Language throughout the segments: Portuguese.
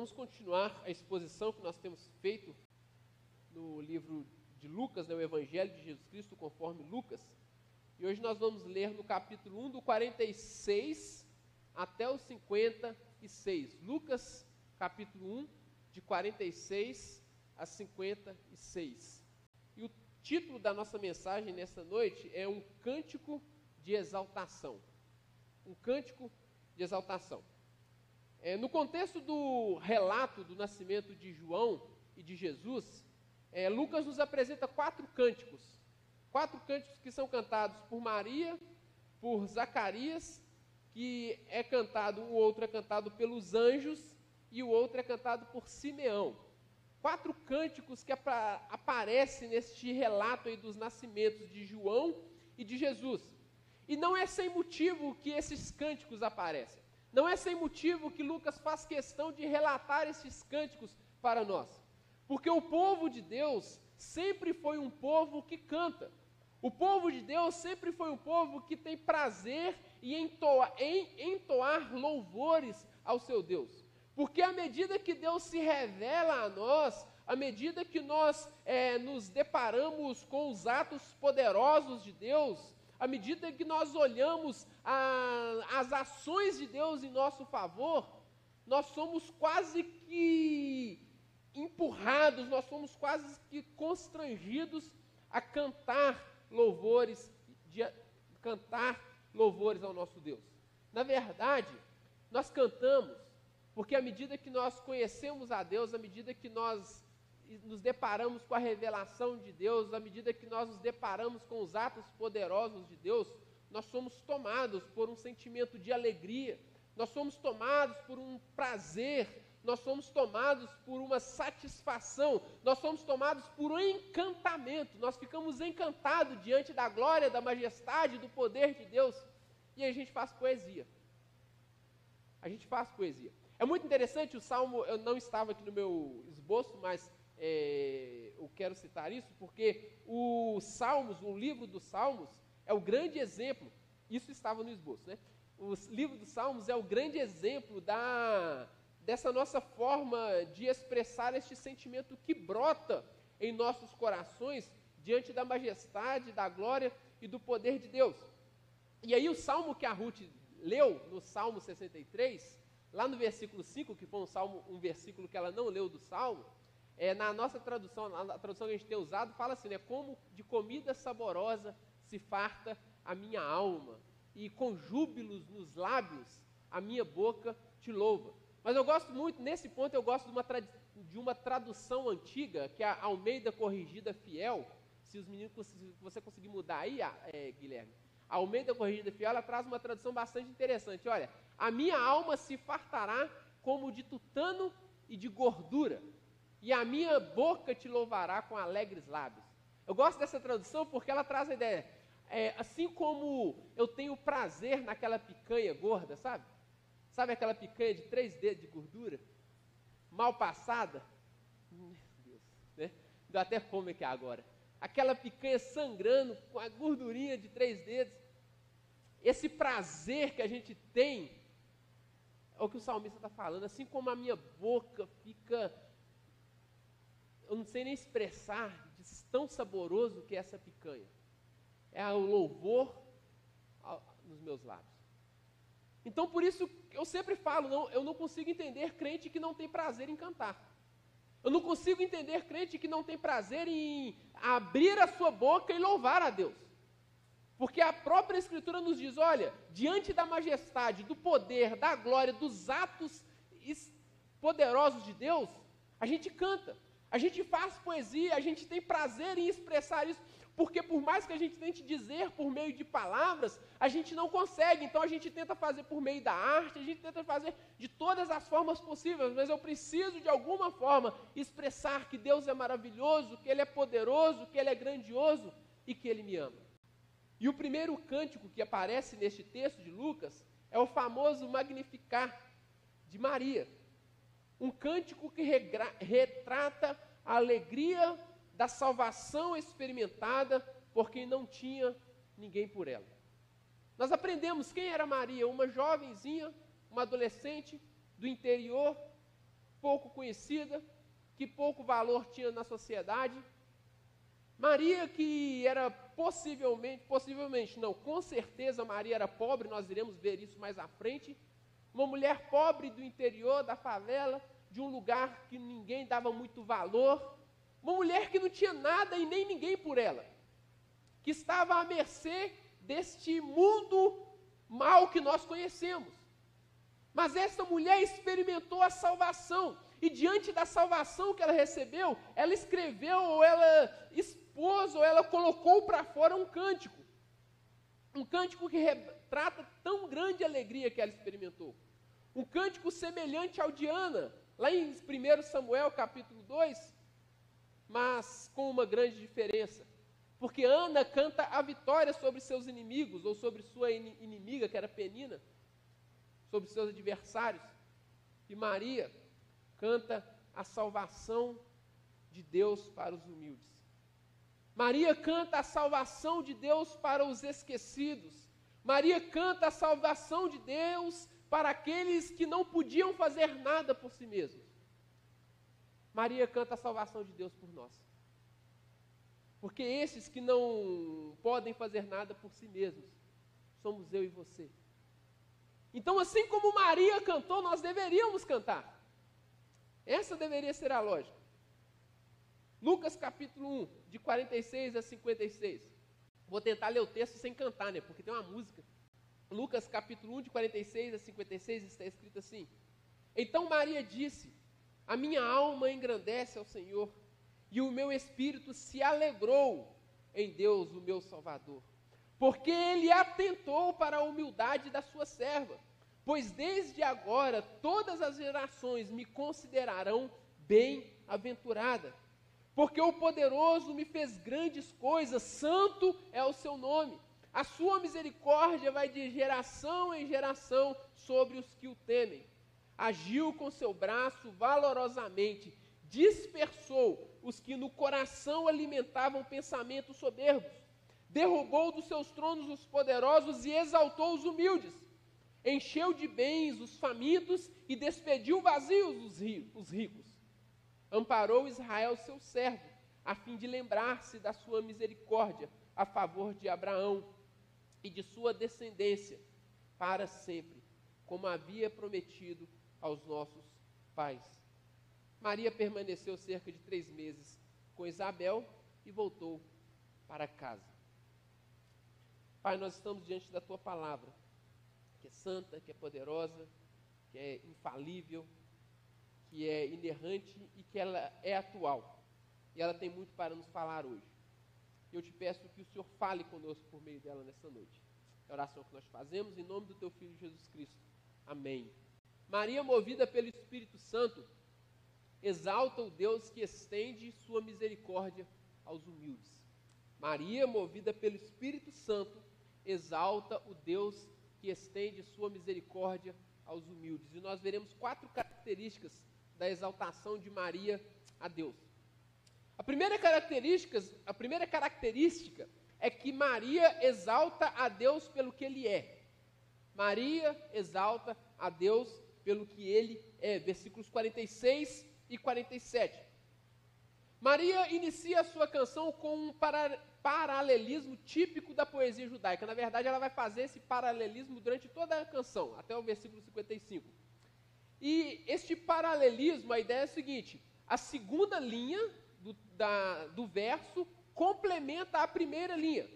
vamos continuar a exposição que nós temos feito no livro de Lucas, né, o Evangelho de Jesus Cristo, conforme Lucas. E hoje nós vamos ler no capítulo 1, do 46 até o 56. Lucas, capítulo 1, de 46 a 56. E o título da nossa mensagem nessa noite é Um Cântico de Exaltação. Um Cântico de Exaltação. É, no contexto do relato do nascimento de João e de Jesus, é, Lucas nos apresenta quatro cânticos. Quatro cânticos que são cantados por Maria, por Zacarias, que é cantado, o outro é cantado pelos anjos e o outro é cantado por Simeão. Quatro cânticos que aparecem neste relato aí dos nascimentos de João e de Jesus. E não é sem motivo que esses cânticos aparecem. Não é sem motivo que Lucas faz questão de relatar esses cânticos para nós. Porque o povo de Deus sempre foi um povo que canta. O povo de Deus sempre foi um povo que tem prazer em entoar, em entoar louvores ao seu Deus. Porque à medida que Deus se revela a nós, à medida que nós é, nos deparamos com os atos poderosos de Deus, à medida que nós olhamos a, as ações de Deus em nosso favor, nós somos quase que empurrados, nós somos quase que constrangidos a cantar louvores, de cantar louvores ao nosso Deus. Na verdade, nós cantamos porque à medida que nós conhecemos a Deus, à medida que nós nos deparamos com a revelação de Deus, à medida que nós nos deparamos com os atos poderosos de Deus, nós somos tomados por um sentimento de alegria, nós somos tomados por um prazer, nós somos tomados por uma satisfação, nós somos tomados por um encantamento, nós ficamos encantados diante da glória, da majestade, do poder de Deus, e a gente faz poesia. A gente faz poesia. É muito interessante o salmo, eu não estava aqui no meu esboço, mas é, eu quero citar isso, porque o Salmos, o livro dos Salmos, é o grande exemplo, isso estava no esboço, né? O livro dos Salmos é o grande exemplo da, dessa nossa forma de expressar este sentimento que brota em nossos corações diante da majestade, da glória e do poder de Deus. E aí o salmo que a Ruth leu, no Salmo 63, lá no versículo 5, que foi um, salmo, um versículo que ela não leu do salmo, é, na nossa tradução, na tradução que a gente tem usado, fala assim, né? Como de comida saborosa se farta a minha alma, e com júbilos nos lábios a minha boca te louva. Mas eu gosto muito, nesse ponto, eu gosto de uma, de uma tradução antiga, que é a Almeida Corrigida Fiel. Se os meninos, se você conseguir mudar aí, é, Guilherme. A Almeida Corrigida Fiel, ela traz uma tradução bastante interessante. Olha, a minha alma se fartará como de tutano e de gordura e a minha boca te louvará com alegres lábios. Eu gosto dessa tradução porque ela traz a ideia, é, assim como eu tenho prazer naquela picanha gorda, sabe? Sabe aquela picanha de três dedos de gordura? Mal passada? Meu Deus, né? Deu até fome aqui agora. Aquela picanha sangrando com a gordurinha de três dedos. Esse prazer que a gente tem, é o que o salmista está falando, assim como a minha boca fica eu não sei nem expressar de tão saboroso que é essa picanha. É o louvor nos meus lábios. Então, por isso, eu sempre falo, não, eu não consigo entender crente que não tem prazer em cantar. Eu não consigo entender crente que não tem prazer em abrir a sua boca e louvar a Deus. Porque a própria Escritura nos diz: olha, diante da majestade, do poder, da glória, dos atos poderosos de Deus, a gente canta. A gente faz poesia, a gente tem prazer em expressar isso, porque por mais que a gente tente dizer por meio de palavras, a gente não consegue. Então a gente tenta fazer por meio da arte, a gente tenta fazer de todas as formas possíveis, mas eu preciso de alguma forma expressar que Deus é maravilhoso, que Ele é poderoso, que Ele é grandioso e que Ele me ama. E o primeiro cântico que aparece neste texto de Lucas é o famoso Magnificar de Maria um cântico que retrata a alegria da salvação experimentada por quem não tinha ninguém por ela. Nós aprendemos quem era Maria, uma jovenzinha, uma adolescente do interior pouco conhecida, que pouco valor tinha na sociedade. Maria, que era possivelmente, possivelmente não, com certeza Maria era pobre, nós iremos ver isso mais à frente. Uma mulher pobre do interior da favela, de um lugar que ninguém dava muito valor. Uma mulher que não tinha nada e nem ninguém por ela. Que estava à mercê deste mundo mal que nós conhecemos. Mas essa mulher experimentou a salvação. E diante da salvação que ela recebeu, ela escreveu, ou ela expôs, ou ela colocou para fora um cântico. Um cântico que retrata tão grande alegria que ela experimentou. Um cântico semelhante ao de Ana, lá em 1 Samuel capítulo 2, mas com uma grande diferença. Porque Ana canta a vitória sobre seus inimigos, ou sobre sua inimiga, que era Penina, sobre seus adversários. E Maria canta a salvação de Deus para os humildes. Maria canta a salvação de Deus para os esquecidos. Maria canta a salvação de Deus para aqueles que não podiam fazer nada por si mesmos. Maria canta a salvação de Deus por nós. Porque esses que não podem fazer nada por si mesmos, somos eu e você. Então, assim como Maria cantou, nós deveríamos cantar. Essa deveria ser a lógica. Lucas capítulo 1, de 46 a 56. Vou tentar ler o texto sem cantar, né? Porque tem uma música. Lucas capítulo 1, de 46 a 56, está escrito assim: Então Maria disse: A minha alma engrandece ao Senhor, e o meu espírito se alegrou em Deus, o meu Salvador porque ele atentou para a humildade da sua serva. Pois desde agora todas as gerações me considerarão bem-aventurada. Porque o poderoso me fez grandes coisas, santo é o seu nome. A sua misericórdia vai de geração em geração sobre os que o temem. Agiu com seu braço valorosamente, dispersou os que no coração alimentavam pensamentos soberbos derrubou dos seus tronos os poderosos e exaltou os humildes. Encheu de bens os famintos e despediu vazios os ricos. Amparou Israel, seu servo, a fim de lembrar-se da sua misericórdia a favor de Abraão e de sua descendência para sempre, como havia prometido aos nossos pais. Maria permaneceu cerca de três meses com Isabel e voltou para casa. Pai, nós estamos diante da tua palavra, que é santa, que é poderosa, que é infalível, que é inerrante e que ela é atual. E ela tem muito para nos falar hoje. Eu te peço que o Senhor fale conosco por meio dela nessa noite. É a oração que nós fazemos em nome do teu filho Jesus Cristo. Amém. Maria, movida pelo Espírito Santo, exalta o Deus que estende sua misericórdia aos humildes. Maria, movida pelo Espírito Santo, exalta o Deus que estende sua misericórdia aos humildes. E nós veremos quatro características da exaltação de Maria a Deus. A primeira característica, a primeira característica é que Maria exalta a Deus pelo que ele é. Maria exalta a Deus pelo que ele é. Versículos 46 e 47. Maria inicia a sua canção com um paralelismo típico da poesia judaica. Na verdade, ela vai fazer esse paralelismo durante toda a canção, até o versículo 55. E este paralelismo, a ideia é a seguinte: a segunda linha do, da, do verso complementa a primeira linha.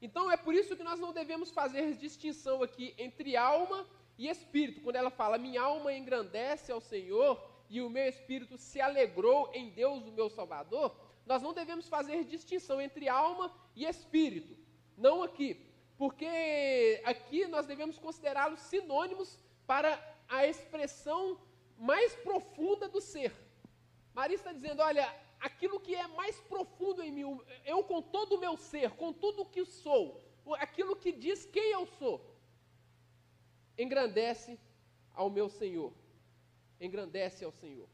Então é por isso que nós não devemos fazer distinção aqui entre alma e espírito. Quando ela fala, minha alma engrandece ao Senhor e o meu espírito se alegrou em Deus, o meu Salvador, nós não devemos fazer distinção entre alma e espírito. Não aqui. Porque aqui nós devemos considerá-los sinônimos para a expressão mais profunda do ser. Maria está dizendo: olha, aquilo que é mais profundo em mim, eu com todo o meu ser, com tudo o que sou, aquilo que diz quem eu sou, engrandece ao meu Senhor. Engrandece ao Senhor.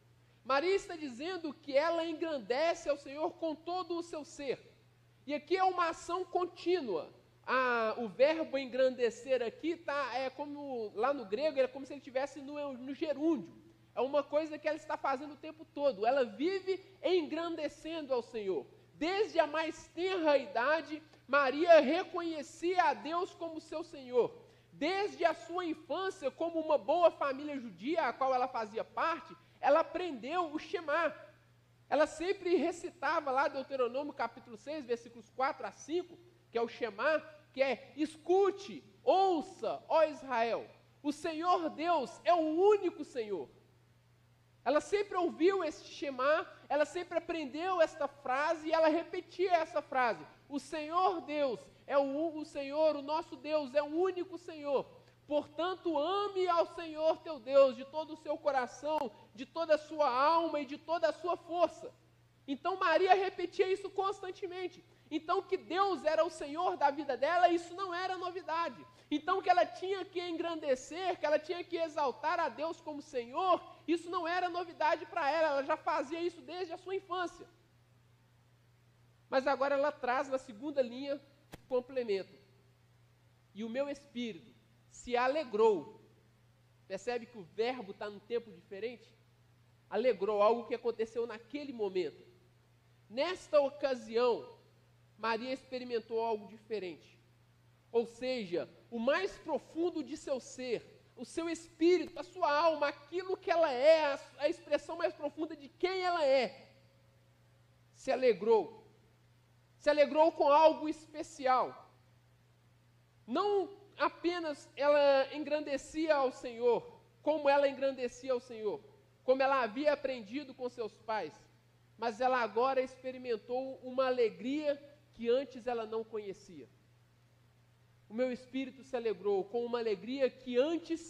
Maria está dizendo que ela engrandece ao Senhor com todo o seu ser. E aqui é uma ação contínua. Ah, o verbo engrandecer aqui tá, é como lá no grego, é como se ele estivesse no, no gerúndio. É uma coisa que ela está fazendo o tempo todo. Ela vive engrandecendo ao Senhor. Desde a mais tenra idade, Maria reconhecia a Deus como seu Senhor. Desde a sua infância, como uma boa família judia, a qual ela fazia parte, ela aprendeu o Shema. Ela sempre recitava lá Deuteronômio capítulo 6, versículos 4 a 5, que é o Shema, que é escute, ouça, ó Israel, o Senhor Deus é o único Senhor. Ela sempre ouviu esse Shema, ela sempre aprendeu esta frase e ela repetia essa frase. O Senhor Deus é o, o Senhor, o nosso Deus é o único Senhor. Portanto, ame ao Senhor teu Deus de todo o seu coração, de toda a sua alma e de toda a sua força. Então Maria repetia isso constantemente. Então que Deus era o Senhor da vida dela, isso não era novidade. Então que ela tinha que engrandecer, que ela tinha que exaltar a Deus como Senhor, isso não era novidade para ela, ela já fazia isso desde a sua infância. Mas agora ela traz na segunda linha complemento. E o meu espírito se alegrou. Percebe que o verbo está num tempo diferente? Alegrou, algo que aconteceu naquele momento. Nesta ocasião, Maria experimentou algo diferente. Ou seja, o mais profundo de seu ser, o seu espírito, a sua alma, aquilo que ela é, a, a expressão mais profunda de quem ela é, se alegrou. Se alegrou com algo especial. Não apenas ela engrandecia ao Senhor, como ela engrandecia ao Senhor, como ela havia aprendido com seus pais, mas ela agora experimentou uma alegria que antes ela não conhecia. O meu espírito se alegrou com uma alegria que antes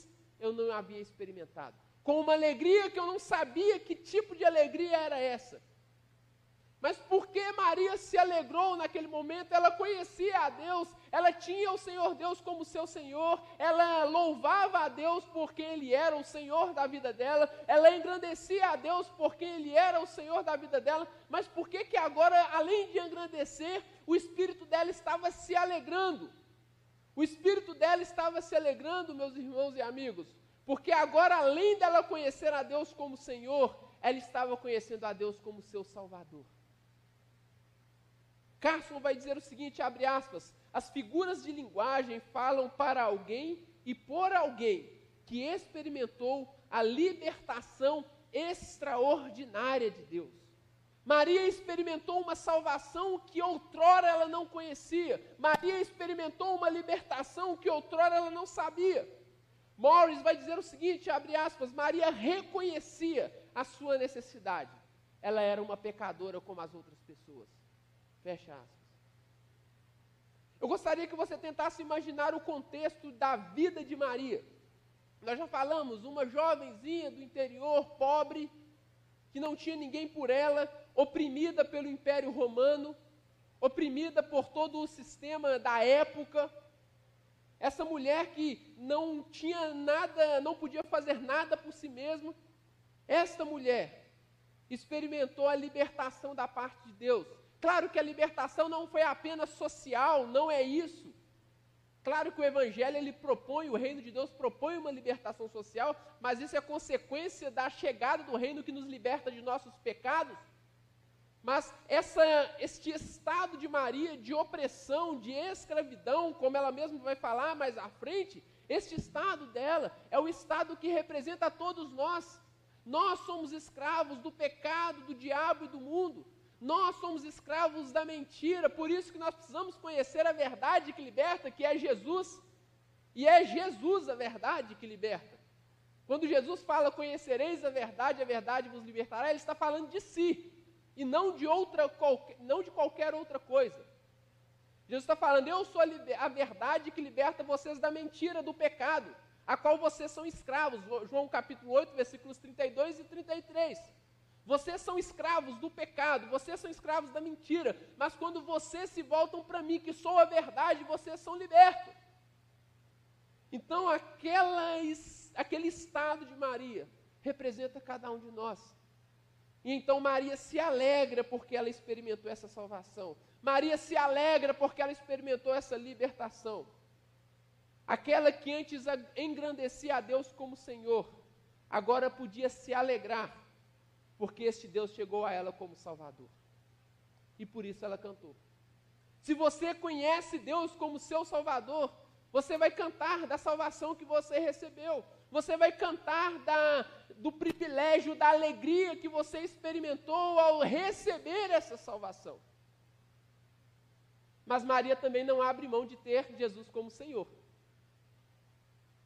eu não havia experimentado. Com uma alegria que eu não sabia que tipo de alegria era essa. Mas porque Maria se alegrou naquele momento, ela conhecia a Deus, ela tinha o Senhor Deus como seu Senhor, ela louvava a Deus porque Ele era o Senhor da vida dela, ela engrandecia a Deus porque Ele era o Senhor da vida dela, mas por que que agora, além de engrandecer, o espírito dela estava se alegrando? O espírito dela estava se alegrando, meus irmãos e amigos, porque agora, além dela conhecer a Deus como Senhor, ela estava conhecendo a Deus como seu Salvador. Carson vai dizer o seguinte, abre aspas, as figuras de linguagem falam para alguém e por alguém que experimentou a libertação extraordinária de Deus. Maria experimentou uma salvação que outrora ela não conhecia. Maria experimentou uma libertação que outrora ela não sabia. Morris vai dizer o seguinte, abre aspas, Maria reconhecia a sua necessidade. Ela era uma pecadora como as outras pessoas. Fecha aspas. Eu gostaria que você tentasse imaginar o contexto da vida de Maria. Nós já falamos, uma jovenzinha do interior, pobre, que não tinha ninguém por ela, oprimida pelo Império Romano, oprimida por todo o sistema da época. Essa mulher que não tinha nada, não podia fazer nada por si mesma. Esta mulher experimentou a libertação da parte de Deus. Claro que a libertação não foi apenas social, não é isso. Claro que o evangelho ele propõe, o reino de Deus propõe uma libertação social, mas isso é consequência da chegada do reino que nos liberta de nossos pecados. Mas essa, este estado de Maria de opressão, de escravidão, como ela mesma vai falar mais à frente, este estado dela é o estado que representa todos nós. Nós somos escravos do pecado, do diabo e do mundo. Nós somos escravos da mentira, por isso que nós precisamos conhecer a verdade que liberta, que é Jesus. E é Jesus a verdade que liberta. Quando Jesus fala, conhecereis a verdade, a verdade vos libertará, ele está falando de si, e não de, outra, não de qualquer outra coisa. Jesus está falando, eu sou a, a verdade que liberta vocês da mentira, do pecado, a qual vocês são escravos. João capítulo 8, versículos 32 e 33. Vocês são escravos do pecado, vocês são escravos da mentira, mas quando vocês se voltam para mim, que sou a verdade, vocês são libertos. Então, aquela, aquele estado de Maria representa cada um de nós. E então Maria se alegra porque ela experimentou essa salvação. Maria se alegra porque ela experimentou essa libertação. Aquela que antes engrandecia a Deus como Senhor, agora podia se alegrar, porque este Deus chegou a ela como Salvador. E por isso ela cantou. Se você conhece Deus como seu Salvador, você vai cantar da salvação que você recebeu. Você vai cantar da, do privilégio, da alegria que você experimentou ao receber essa salvação. Mas Maria também não abre mão de ter Jesus como Senhor,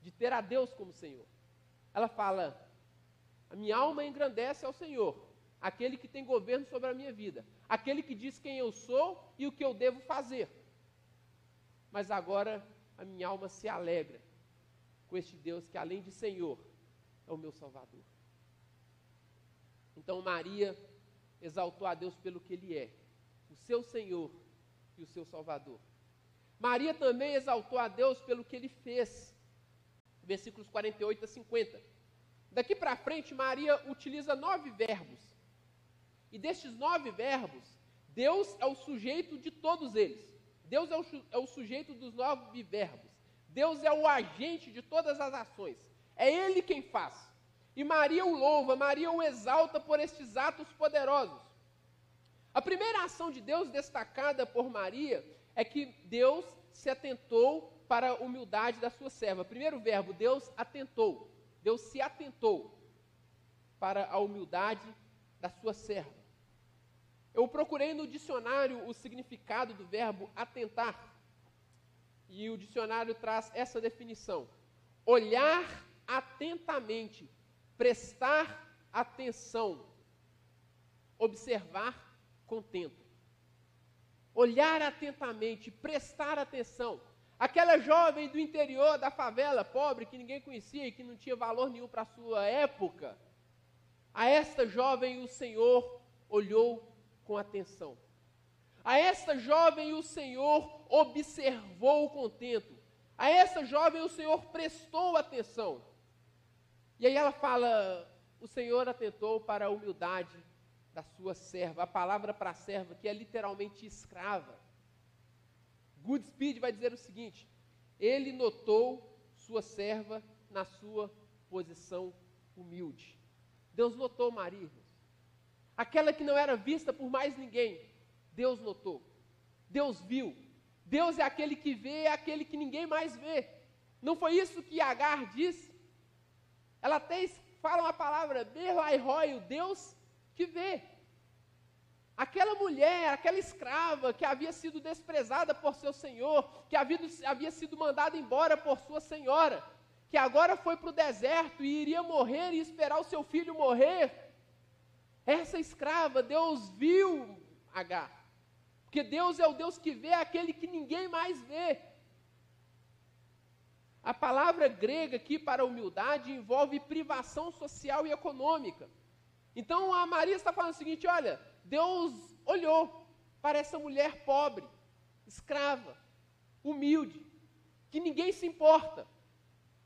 de ter a Deus como Senhor. Ela fala: A minha alma engrandece ao Senhor, aquele que tem governo sobre a minha vida, aquele que diz quem eu sou e o que eu devo fazer. Mas agora a minha alma se alegra com este Deus que, além de Senhor, é o meu Salvador. Então Maria exaltou a Deus pelo que Ele é, o seu Senhor e o seu Salvador. Maria também exaltou a Deus pelo que Ele fez. Versículos 48 a 50. Daqui para frente, Maria utiliza nove verbos. E destes nove verbos, Deus é o sujeito de todos eles. Deus é o, é o sujeito dos nove verbos. Deus é o agente de todas as ações. É Ele quem faz. E Maria o louva, Maria o exalta por estes atos poderosos. A primeira ação de Deus destacada por Maria é que Deus se atentou para a humildade da sua serva. Primeiro verbo, Deus atentou. Deus se atentou para a humildade da sua serva. Eu procurei no dicionário o significado do verbo atentar. E o dicionário traz essa definição: olhar atentamente, prestar atenção, observar contento. Olhar atentamente, prestar atenção. Aquela jovem do interior da favela, pobre, que ninguém conhecia e que não tinha valor nenhum para a sua época, a esta jovem o Senhor olhou com atenção. A esta jovem o Senhor observou contento. A essa jovem o Senhor prestou atenção. E aí ela fala: o Senhor atentou para a humildade da sua serva. A palavra para serva, que é literalmente escrava. Goodspeed vai dizer o seguinte: ele notou sua serva na sua posição humilde. Deus notou Maria, aquela que não era vista por mais ninguém, Deus notou, Deus viu. Deus é aquele que vê, é aquele que ninguém mais vê. Não foi isso que Agar disse? Ela até fala uma palavra, Berlairoi, o Deus que vê. Aquela mulher, aquela escrava que havia sido desprezada por seu senhor, que havia, havia sido mandada embora por sua senhora, que agora foi para o deserto e iria morrer e esperar o seu filho morrer, essa escrava, Deus viu Agar. Porque Deus é o Deus que vê aquele que ninguém mais vê. A palavra grega aqui para humildade envolve privação social e econômica. Então a Maria está falando o seguinte: olha, Deus olhou para essa mulher pobre, escrava, humilde, que ninguém se importa.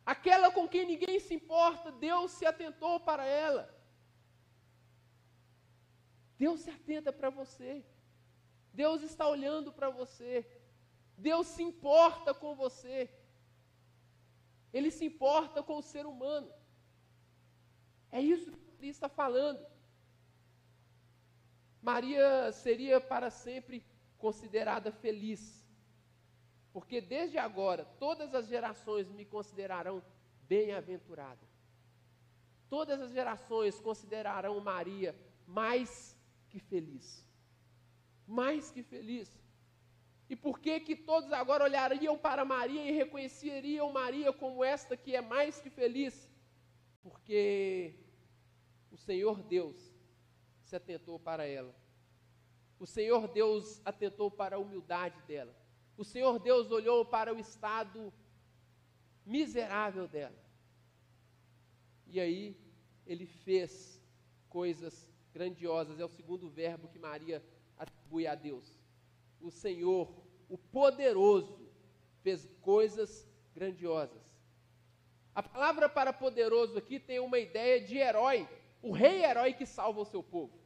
Aquela com quem ninguém se importa, Deus se atentou para ela. Deus se atenta para você. Deus está olhando para você. Deus se importa com você. Ele se importa com o ser humano. É isso que ele está falando. Maria seria para sempre considerada feliz. Porque desde agora todas as gerações me considerarão bem-aventurada. Todas as gerações considerarão Maria mais que feliz. Mais que feliz. E por que que todos agora olhariam para Maria e reconheceriam Maria como esta que é mais que feliz? Porque o Senhor Deus se atentou para ela. O Senhor Deus atentou para a humildade dela. O Senhor Deus olhou para o estado miserável dela. E aí ele fez coisas grandiosas, é o segundo verbo que Maria atribui a Deus. O Senhor, o poderoso, fez coisas grandiosas. A palavra para poderoso aqui tem uma ideia de herói, o rei herói que salva o seu povo.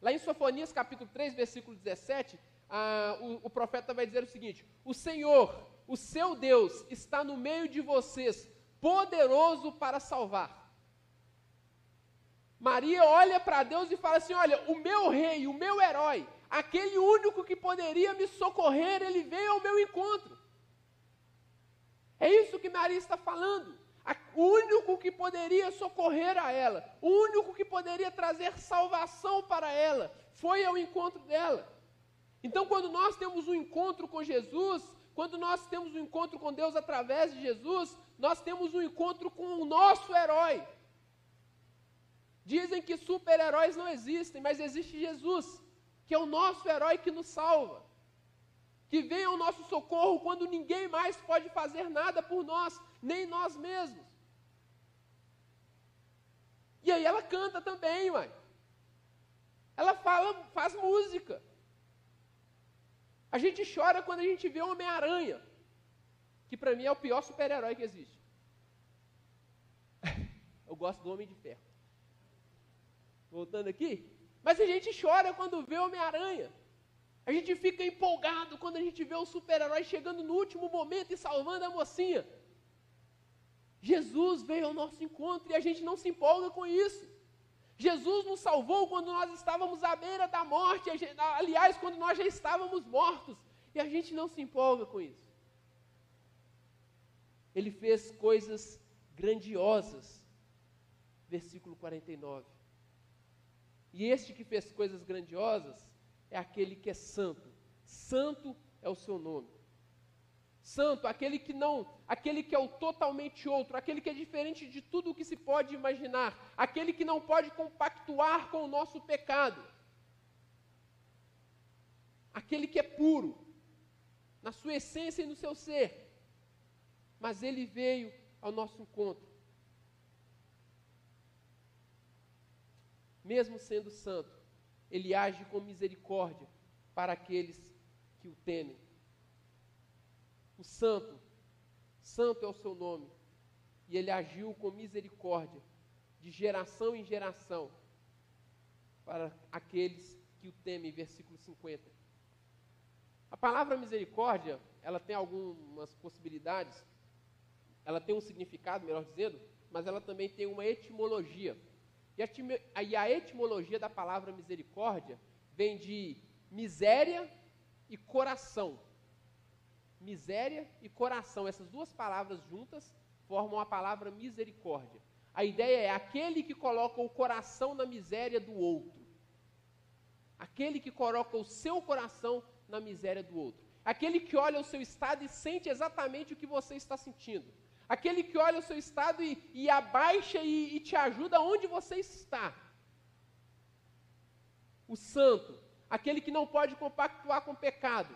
Lá em Sofonias capítulo 3, versículo 17, ah, o, o profeta vai dizer o seguinte: O Senhor, o seu Deus, está no meio de vocês, poderoso para salvar. Maria olha para Deus e fala assim: Olha, o meu rei, o meu herói, aquele único que poderia me socorrer, ele veio ao meu encontro. É isso que Maria está falando. O único que poderia socorrer a ela, o único que poderia trazer salvação para ela, foi ao encontro dela. Então, quando nós temos um encontro com Jesus, quando nós temos um encontro com Deus através de Jesus, nós temos um encontro com o nosso herói. Dizem que super-heróis não existem, mas existe Jesus, que é o nosso herói que nos salva, que vem ao nosso socorro quando ninguém mais pode fazer nada por nós, nem nós mesmos. E aí ela canta também, mãe. Ela fala, faz música. A gente chora quando a gente vê o Homem-Aranha, que para mim é o pior super-herói que existe. Eu gosto do Homem de Ferro. Voltando aqui. Mas a gente chora quando vê o Homem-Aranha. A gente fica empolgado quando a gente vê o super-herói chegando no último momento e salvando a mocinha. Jesus veio ao nosso encontro e a gente não se empolga com isso. Jesus nos salvou quando nós estávamos à beira da morte, aliás, quando nós já estávamos mortos, e a gente não se empolga com isso. Ele fez coisas grandiosas, versículo 49. E este que fez coisas grandiosas é aquele que é santo. Santo é o seu nome. Santo, aquele que não, aquele que é o totalmente outro, aquele que é diferente de tudo o que se pode imaginar, aquele que não pode compactuar com o nosso pecado. Aquele que é puro na sua essência e no seu ser. Mas ele veio ao nosso encontro. Mesmo sendo santo, ele age com misericórdia para aqueles que o temem o santo, santo é o seu nome, e ele agiu com misericórdia, de geração em geração, para aqueles que o temem, versículo 50. A palavra misericórdia, ela tem algumas possibilidades, ela tem um significado, melhor dizendo, mas ela também tem uma etimologia. E a etimologia da palavra misericórdia vem de miséria e coração miséria e coração. Essas duas palavras juntas formam a palavra misericórdia. A ideia é aquele que coloca o coração na miséria do outro. Aquele que coloca o seu coração na miséria do outro. Aquele que olha o seu estado e sente exatamente o que você está sentindo. Aquele que olha o seu estado e, e abaixa e, e te ajuda onde você está. O santo, aquele que não pode compactuar com o pecado,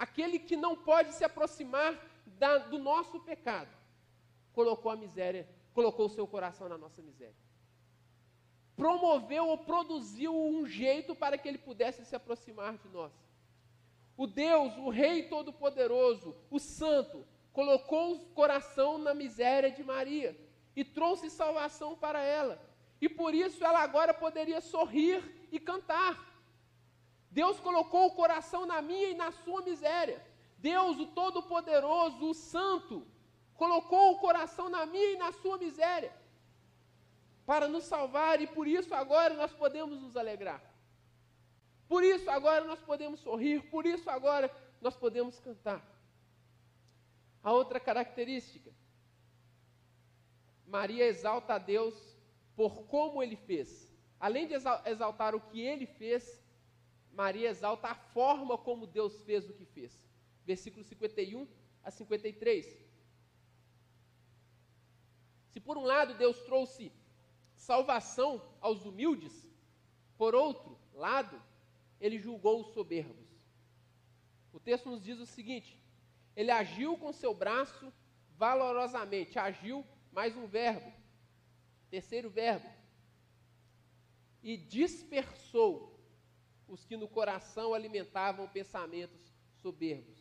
aquele que não pode se aproximar da, do nosso pecado, colocou a miséria, colocou o seu coração na nossa miséria. Promoveu ou produziu um jeito para que ele pudesse se aproximar de nós. O Deus, o Rei Todo-Poderoso, o Santo, colocou o coração na miséria de Maria e trouxe salvação para ela. E por isso ela agora poderia sorrir e cantar. Deus colocou o coração na minha e na sua miséria. Deus, o Todo-Poderoso, o Santo, colocou o coração na minha e na sua miséria para nos salvar e por isso agora nós podemos nos alegrar. Por isso agora nós podemos sorrir, por isso agora nós podemos cantar. A outra característica, Maria exalta a Deus por como ele fez. Além de exaltar o que ele fez, Maria exalta a forma como Deus fez o que fez. Versículo 51 a 53. Se por um lado Deus trouxe salvação aos humildes, por outro lado, ele julgou os soberbos. O texto nos diz o seguinte: ele agiu com seu braço valorosamente, agiu mais um verbo, terceiro verbo, e dispersou os que no coração alimentavam pensamentos soberbos.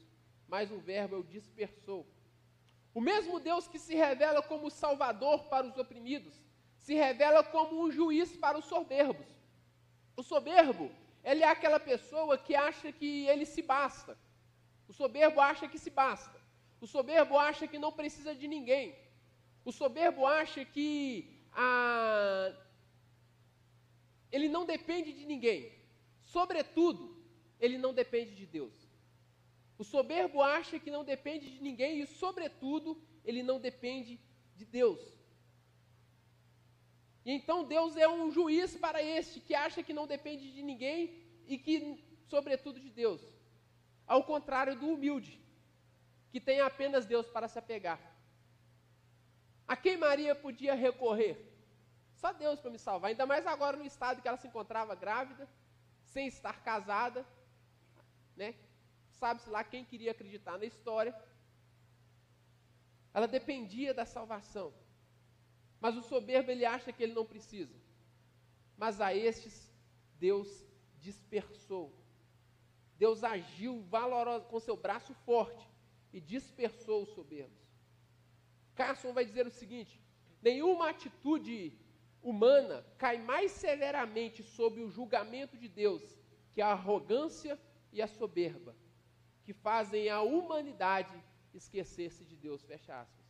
Mais um verbo é o dispersou. O mesmo Deus que se revela como Salvador para os oprimidos, se revela como um juiz para os soberbos. O soberbo, ele é aquela pessoa que acha que ele se basta. O soberbo acha que se basta. O soberbo acha que não precisa de ninguém. O soberbo acha que a, ele não depende de ninguém. Sobretudo, ele não depende de Deus. O soberbo acha que não depende de ninguém e, sobretudo, ele não depende de Deus. E então Deus é um juiz para este que acha que não depende de ninguém e que, sobretudo, de Deus. Ao contrário do humilde, que tem apenas Deus para se apegar. A quem Maria podia recorrer? Só Deus para me salvar, ainda mais agora no estado que ela se encontrava grávida, sem estar casada, né? Sabe-se lá quem queria acreditar na história. Ela dependia da salvação. Mas o soberbo ele acha que ele não precisa. Mas a estes Deus dispersou. Deus agiu valoroso com seu braço forte e dispersou os soberbos. Carson vai dizer o seguinte: nenhuma atitude humana cai mais severamente sob o julgamento de Deus que a arrogância e a soberba, que fazem a humanidade esquecer-se de Deus. Fecha aspas.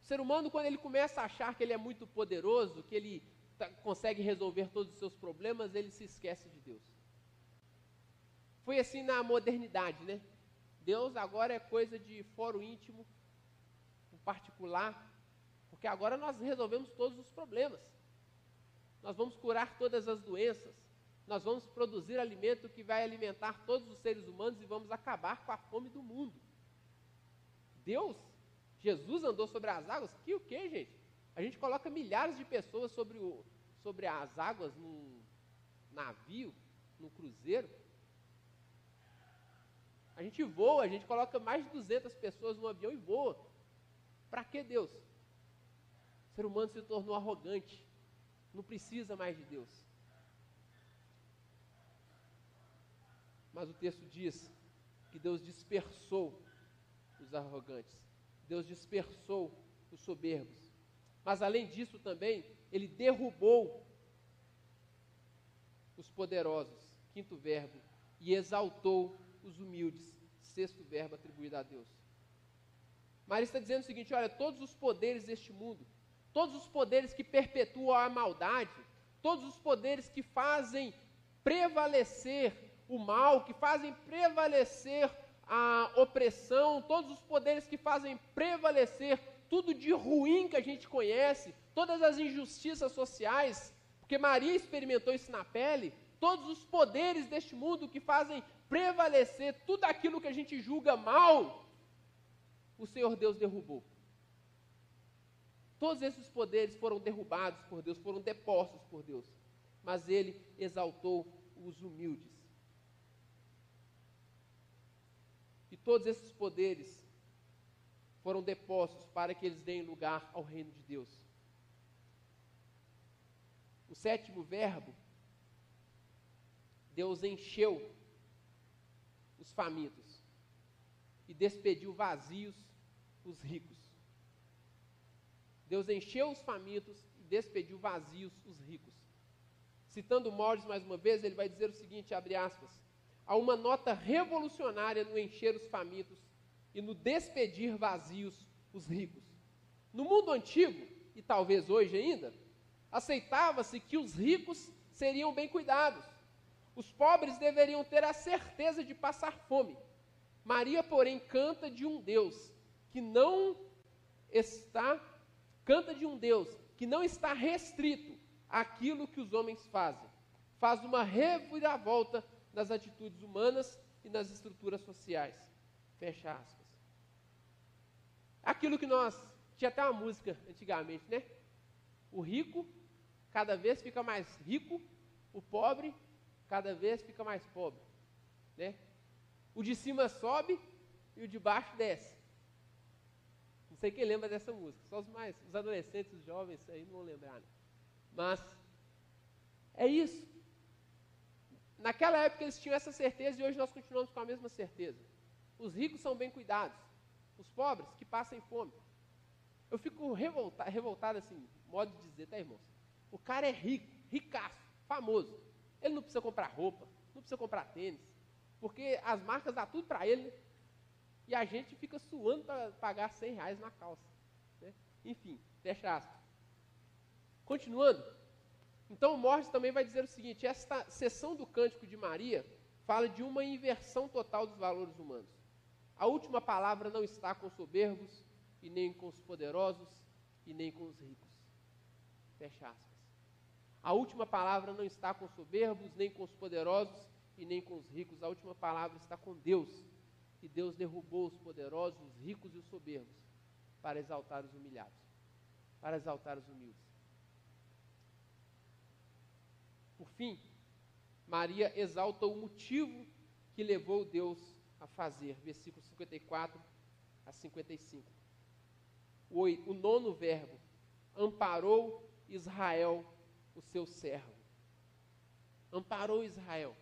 O ser humano, quando ele começa a achar que ele é muito poderoso, que ele tá, consegue resolver todos os seus problemas, ele se esquece de Deus. Foi assim na modernidade, né? Deus agora é coisa de foro íntimo, um particular, porque agora nós resolvemos todos os problemas. Nós vamos curar todas as doenças. Nós vamos produzir alimento que vai alimentar todos os seres humanos e vamos acabar com a fome do mundo. Deus, Jesus andou sobre as águas? Que o que, gente? A gente coloca milhares de pessoas sobre, o, sobre as águas num navio, num cruzeiro. A gente voa, a gente coloca mais de 200 pessoas no avião e voa. Para que Deus? O ser humano se tornou arrogante, não precisa mais de Deus. Mas o texto diz que Deus dispersou os arrogantes, Deus dispersou os soberbos. Mas além disso também, ele derrubou os poderosos, quinto verbo, e exaltou os humildes, sexto verbo atribuído a Deus. Maria está dizendo o seguinte: olha, todos os poderes deste mundo todos os poderes que perpetuam a maldade, todos os poderes que fazem prevalecer o mal, que fazem prevalecer a opressão, todos os poderes que fazem prevalecer tudo de ruim que a gente conhece, todas as injustiças sociais, porque Maria experimentou isso na pele, todos os poderes deste mundo que fazem prevalecer tudo aquilo que a gente julga mal, o Senhor Deus derrubou. Todos esses poderes foram derrubados por Deus, foram depostos por Deus. Mas ele exaltou os humildes. E todos esses poderes foram depostos para que eles deem lugar ao reino de Deus. O sétimo verbo, Deus encheu os famintos e despediu vazios os ricos. Deus encheu os famintos e despediu vazios os ricos. Citando Morris mais uma vez, ele vai dizer o seguinte, abre aspas, há uma nota revolucionária no encher os famintos e no despedir vazios os ricos. No mundo antigo, e talvez hoje ainda, aceitava-se que os ricos seriam bem cuidados. Os pobres deveriam ter a certeza de passar fome. Maria, porém, canta de um Deus que não está Canta de um Deus que não está restrito àquilo que os homens fazem. Faz uma reviravolta nas atitudes humanas e nas estruturas sociais. Fecha aspas. Aquilo que nós. Tinha até uma música antigamente, né? O rico cada vez fica mais rico, o pobre cada vez fica mais pobre. Né? O de cima sobe e o de baixo desce sei quem lembra dessa música, só os mais, os adolescentes, os jovens aí não vão lembrar. Né? Mas é isso. Naquela época eles tinham essa certeza e hoje nós continuamos com a mesma certeza. Os ricos são bem cuidados, os pobres que passam fome. Eu fico revoltado, revoltado assim, modo de dizer, tá irmãos? O cara é rico, ricaço, famoso. Ele não precisa comprar roupa, não precisa comprar tênis, porque as marcas dão tudo para ele. E a gente fica suando para pagar 100 reais na calça. Né? Enfim, fecha aspas. Continuando, Então, Morris também vai dizer o seguinte: esta sessão do Cântico de Maria fala de uma inversão total dos valores humanos. A última palavra não está com os soberbos, e nem com os poderosos, e nem com os ricos. Fecha aspas. A última palavra não está com os soberbos, nem com os poderosos, e nem com os ricos. A última palavra está com Deus. E Deus derrubou os poderosos, os ricos e os soberbos para exaltar os humilhados, para exaltar os humildes. Por fim, Maria exalta o motivo que levou Deus a fazer, versículos 54 a 55. O, o nono verbo, amparou Israel, o seu servo. Amparou Israel,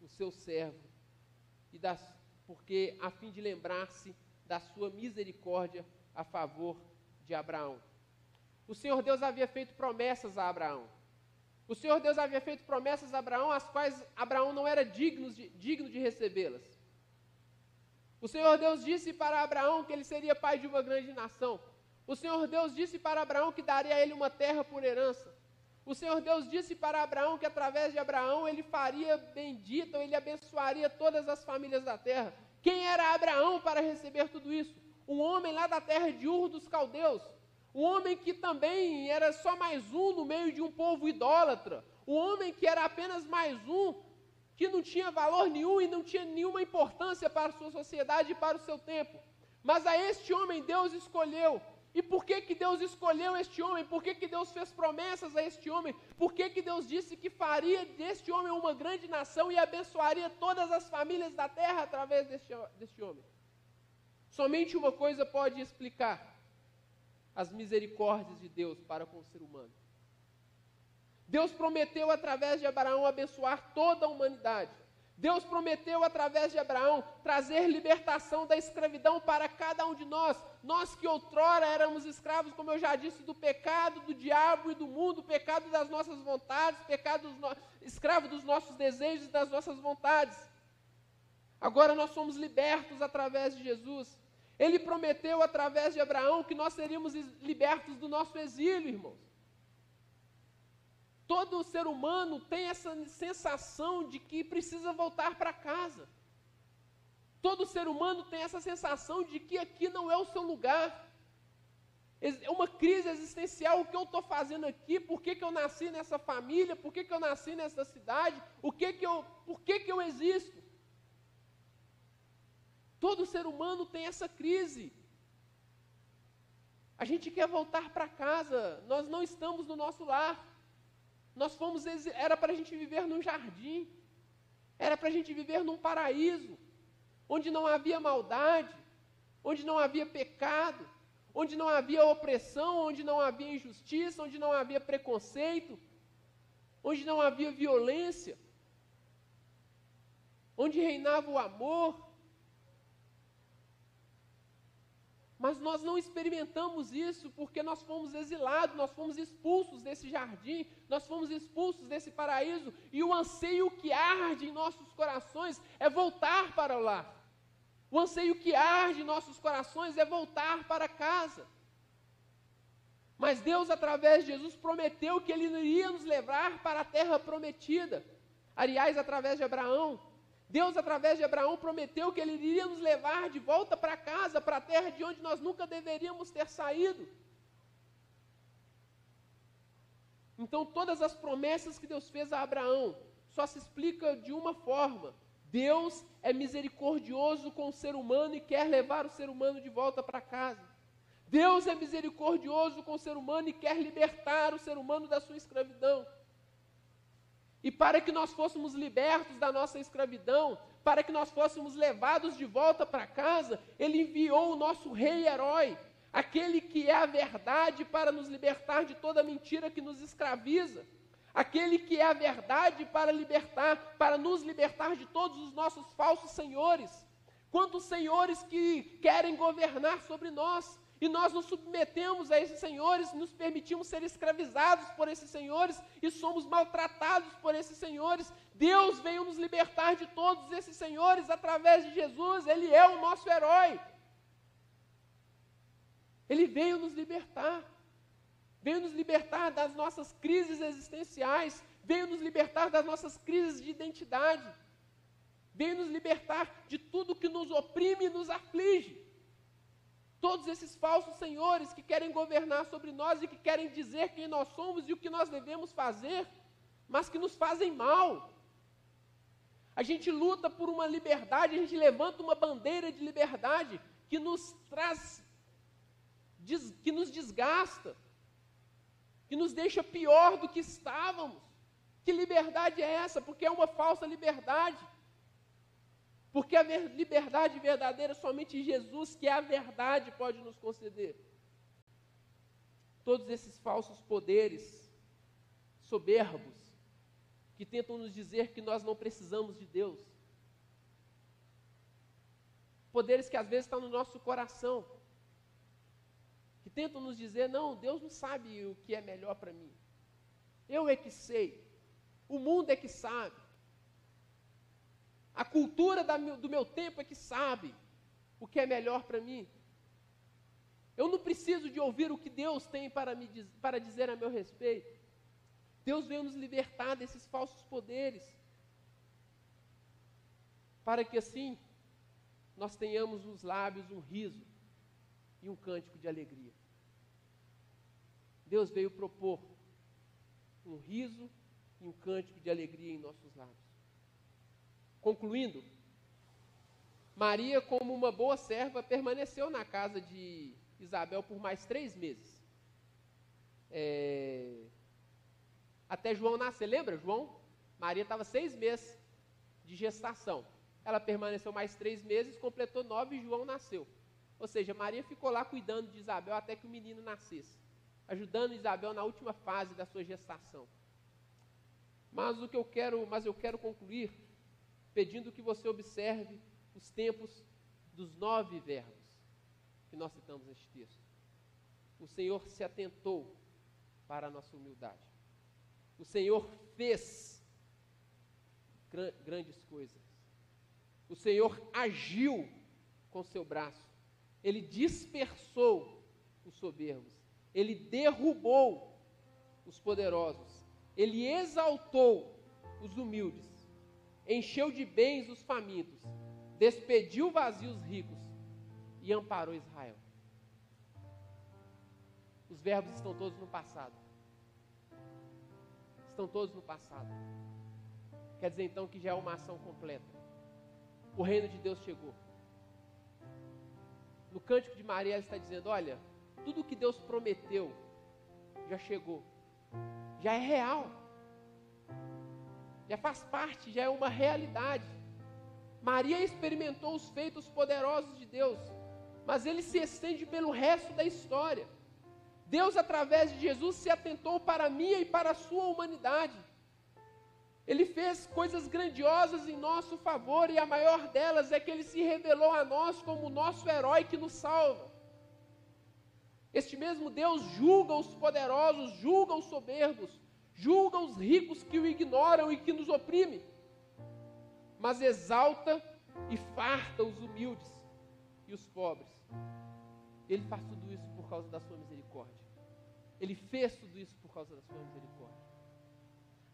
o seu servo, e das, porque a fim de lembrar-se da sua misericórdia a favor de Abraão. O Senhor Deus havia feito promessas a Abraão. O Senhor Deus havia feito promessas a Abraão, as quais Abraão não era digno de, digno de recebê-las. O Senhor Deus disse para Abraão que ele seria pai de uma grande nação. O Senhor Deus disse para Abraão que daria a ele uma terra por herança. O Senhor Deus disse para Abraão que através de Abraão ele faria bendita, ou ele abençoaria todas as famílias da terra. Quem era Abraão para receber tudo isso? Um homem lá da terra de Ur dos Caldeus. Um homem que também era só mais um no meio de um povo idólatra. Um homem que era apenas mais um, que não tinha valor nenhum e não tinha nenhuma importância para a sua sociedade e para o seu tempo. Mas a este homem Deus escolheu e por que, que Deus escolheu este homem? Por que, que Deus fez promessas a este homem? Por que, que Deus disse que faria deste homem uma grande nação e abençoaria todas as famílias da terra através deste, deste homem? Somente uma coisa pode explicar as misericórdias de Deus para com o ser humano. Deus prometeu através de Abraão abençoar toda a humanidade. Deus prometeu através de Abraão trazer libertação da escravidão para cada um de nós. Nós que outrora éramos escravos, como eu já disse, do pecado, do diabo e do mundo, pecado das nossas vontades, pecado dos no... escravo dos nossos desejos e das nossas vontades. Agora nós somos libertos através de Jesus. Ele prometeu através de Abraão que nós seríamos libertos do nosso exílio, irmãos. Todo ser humano tem essa sensação de que precisa voltar para casa. Todo ser humano tem essa sensação de que aqui não é o seu lugar. É uma crise existencial. O que eu estou fazendo aqui? Por que, que eu nasci nessa família? Por que, que eu nasci nessa cidade? O que que eu, por que, que eu existo? Todo ser humano tem essa crise. A gente quer voltar para casa. Nós não estamos no nosso lar. Nós fomos, era para a gente viver num jardim, era para a gente viver num paraíso, onde não havia maldade, onde não havia pecado, onde não havia opressão, onde não havia injustiça, onde não havia preconceito, onde não havia violência, onde reinava o amor, Mas nós não experimentamos isso porque nós fomos exilados, nós fomos expulsos desse jardim, nós fomos expulsos desse paraíso, e o anseio que arde em nossos corações é voltar para lá. O anseio que arde em nossos corações é voltar para casa. Mas Deus, através de Jesus, prometeu que Ele iria nos levar para a terra prometida. Aliás, através de Abraão, Deus, através de Abraão, prometeu que ele iria nos levar de volta para casa, para a terra de onde nós nunca deveríamos ter saído. Então, todas as promessas que Deus fez a Abraão só se explica de uma forma: Deus é misericordioso com o ser humano e quer levar o ser humano de volta para casa. Deus é misericordioso com o ser humano e quer libertar o ser humano da sua escravidão. E para que nós fôssemos libertos da nossa escravidão, para que nós fôssemos levados de volta para casa, Ele enviou o nosso rei herói, aquele que é a verdade para nos libertar de toda mentira que nos escraviza, aquele que é a verdade para libertar, para nos libertar de todos os nossos falsos senhores. Quantos senhores que querem governar sobre nós, e nós nos submetemos a esses senhores, nos permitimos ser escravizados por esses senhores e somos maltratados por esses senhores. Deus veio nos libertar de todos esses senhores através de Jesus, Ele é o nosso herói. Ele veio nos libertar. veio nos libertar das nossas crises existenciais, veio nos libertar das nossas crises de identidade, veio nos libertar de tudo que nos oprime e nos aflige. Todos esses falsos senhores que querem governar sobre nós e que querem dizer quem nós somos e o que nós devemos fazer, mas que nos fazem mal. A gente luta por uma liberdade, a gente levanta uma bandeira de liberdade que nos traz, que nos desgasta, que nos deixa pior do que estávamos. Que liberdade é essa? Porque é uma falsa liberdade. Porque a liberdade verdadeira somente Jesus, que é a verdade, pode nos conceder. Todos esses falsos poderes soberbos que tentam nos dizer que nós não precisamos de Deus. Poderes que às vezes estão no nosso coração, que tentam nos dizer: não, Deus não sabe o que é melhor para mim. Eu é que sei, o mundo é que sabe, a cultura do meu tempo é que sabe o que é melhor para mim. Eu não preciso de ouvir o que Deus tem para, me, para dizer a meu respeito. Deus veio nos libertar desses falsos poderes, para que assim nós tenhamos nos lábios um riso e um cântico de alegria. Deus veio propor um riso e um cântico de alegria em nossos lábios. Concluindo, Maria, como uma boa serva, permaneceu na casa de Isabel por mais três meses. É, até João nascer. Lembra, João? Maria estava seis meses de gestação. Ela permaneceu mais três meses, completou nove e João nasceu. Ou seja, Maria ficou lá cuidando de Isabel até que o menino nascesse, ajudando Isabel na última fase da sua gestação. Mas o que eu quero, mas eu quero concluir pedindo que você observe os tempos dos nove verbos que nós citamos neste texto. O Senhor se atentou para a nossa humildade. O Senhor fez grandes coisas. O Senhor agiu com seu braço. Ele dispersou os soberbos. Ele derrubou os poderosos. Ele exaltou os humildes. Encheu de bens os famintos. Despediu vazios ricos e amparou Israel. Os verbos estão todos no passado estão todos no passado. Quer dizer então que já é uma ação completa. O reino de Deus chegou. No cântico de Maria, está dizendo: Olha, tudo o que Deus prometeu já chegou, já é real, já faz parte, já é uma realidade. Maria experimentou os feitos poderosos de Deus, mas ele se estende pelo resto da história. Deus, através de Jesus, se atentou para a minha e para a sua humanidade. Ele fez coisas grandiosas em nosso favor, e a maior delas é que ele se revelou a nós como o nosso herói que nos salva. Este mesmo Deus julga os poderosos, julga os soberbos, julga os ricos que o ignoram e que nos oprime, mas exalta e farta os humildes e os pobres. Ele faz tudo isso por causa da sua misericórdia. Ele fez tudo isso por causa da sua misericórdia.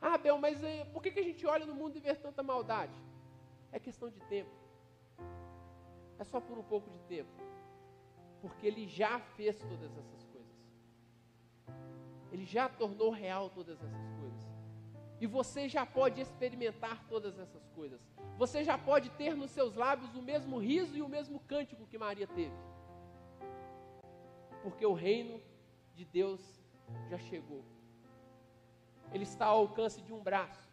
Ah, Bel, mas eh, por que, que a gente olha no mundo e vê tanta maldade? É questão de tempo. É só por um pouco de tempo. Porque ele já fez todas essas. Ele já tornou real todas essas coisas. E você já pode experimentar todas essas coisas. Você já pode ter nos seus lábios o mesmo riso e o mesmo cântico que Maria teve porque o reino de Deus já chegou. Ele está ao alcance de um braço.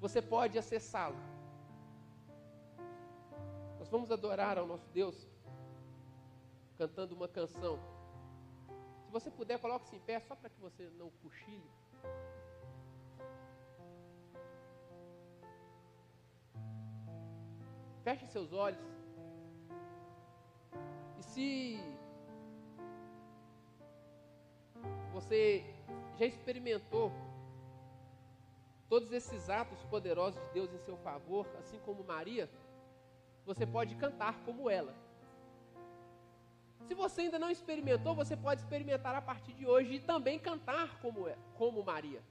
Você pode acessá-lo. Nós vamos adorar ao nosso Deus cantando uma canção. Você puder, coloque-se em pé só para que você não cochile. Feche seus olhos. E se Você já experimentou todos esses atos poderosos de Deus em seu favor, assim como Maria? Você pode cantar como ela. Se você ainda não experimentou, você pode experimentar a partir de hoje e também cantar como é, como Maria.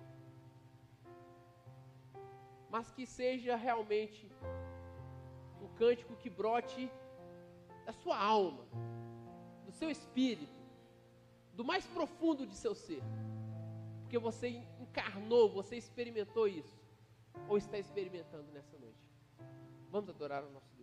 Mas que seja realmente um cântico que brote da sua alma, do seu espírito, do mais profundo de seu ser. Porque você encarnou, você experimentou isso. Ou está experimentando nessa noite. Vamos adorar o nosso.